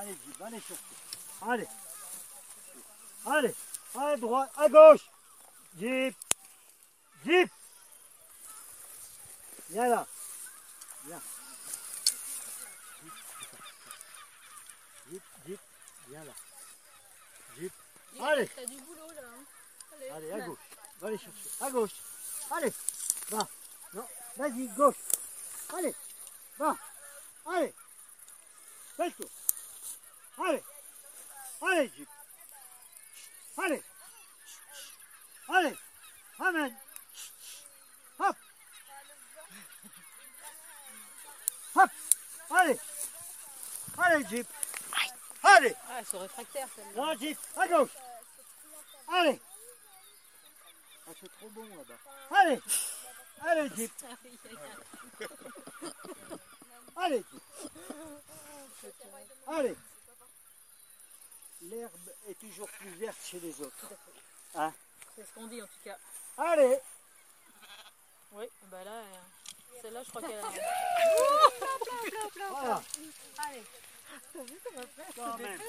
Allez, Jeep, allez chercher. Allez. Allez. À droite, à gauche. Jeep. Jeep. Viens là. Viens. Jeep, Jeep. Viens là. Jeep. Allez. T'as du boulot là. Hein. Allez, Allez, à gauche. Va aller chercher. À gauche. Allez. Va. Non. Vas-y, gauche. Allez. Va. Allez. Fais le tour. Allez. Allez, Jeep. Allez. Allez. Amène. Hop. Hop. Allez. Allez, Jeep. Allez. Ah, elles sont réfractaires celles-là. Non, Jeep. À gauche. Allez. Ah, c'est trop bon là-bas. Allez. Allez, Jeep. Allez, Jeep. Allez. L'herbe est toujours plus verte chez les autres. Hein C'est ce qu'on dit en tout cas. Allez. Oui, bah là, euh, celle-là, je crois qu'elle a. Voilà. Allez. Quand même.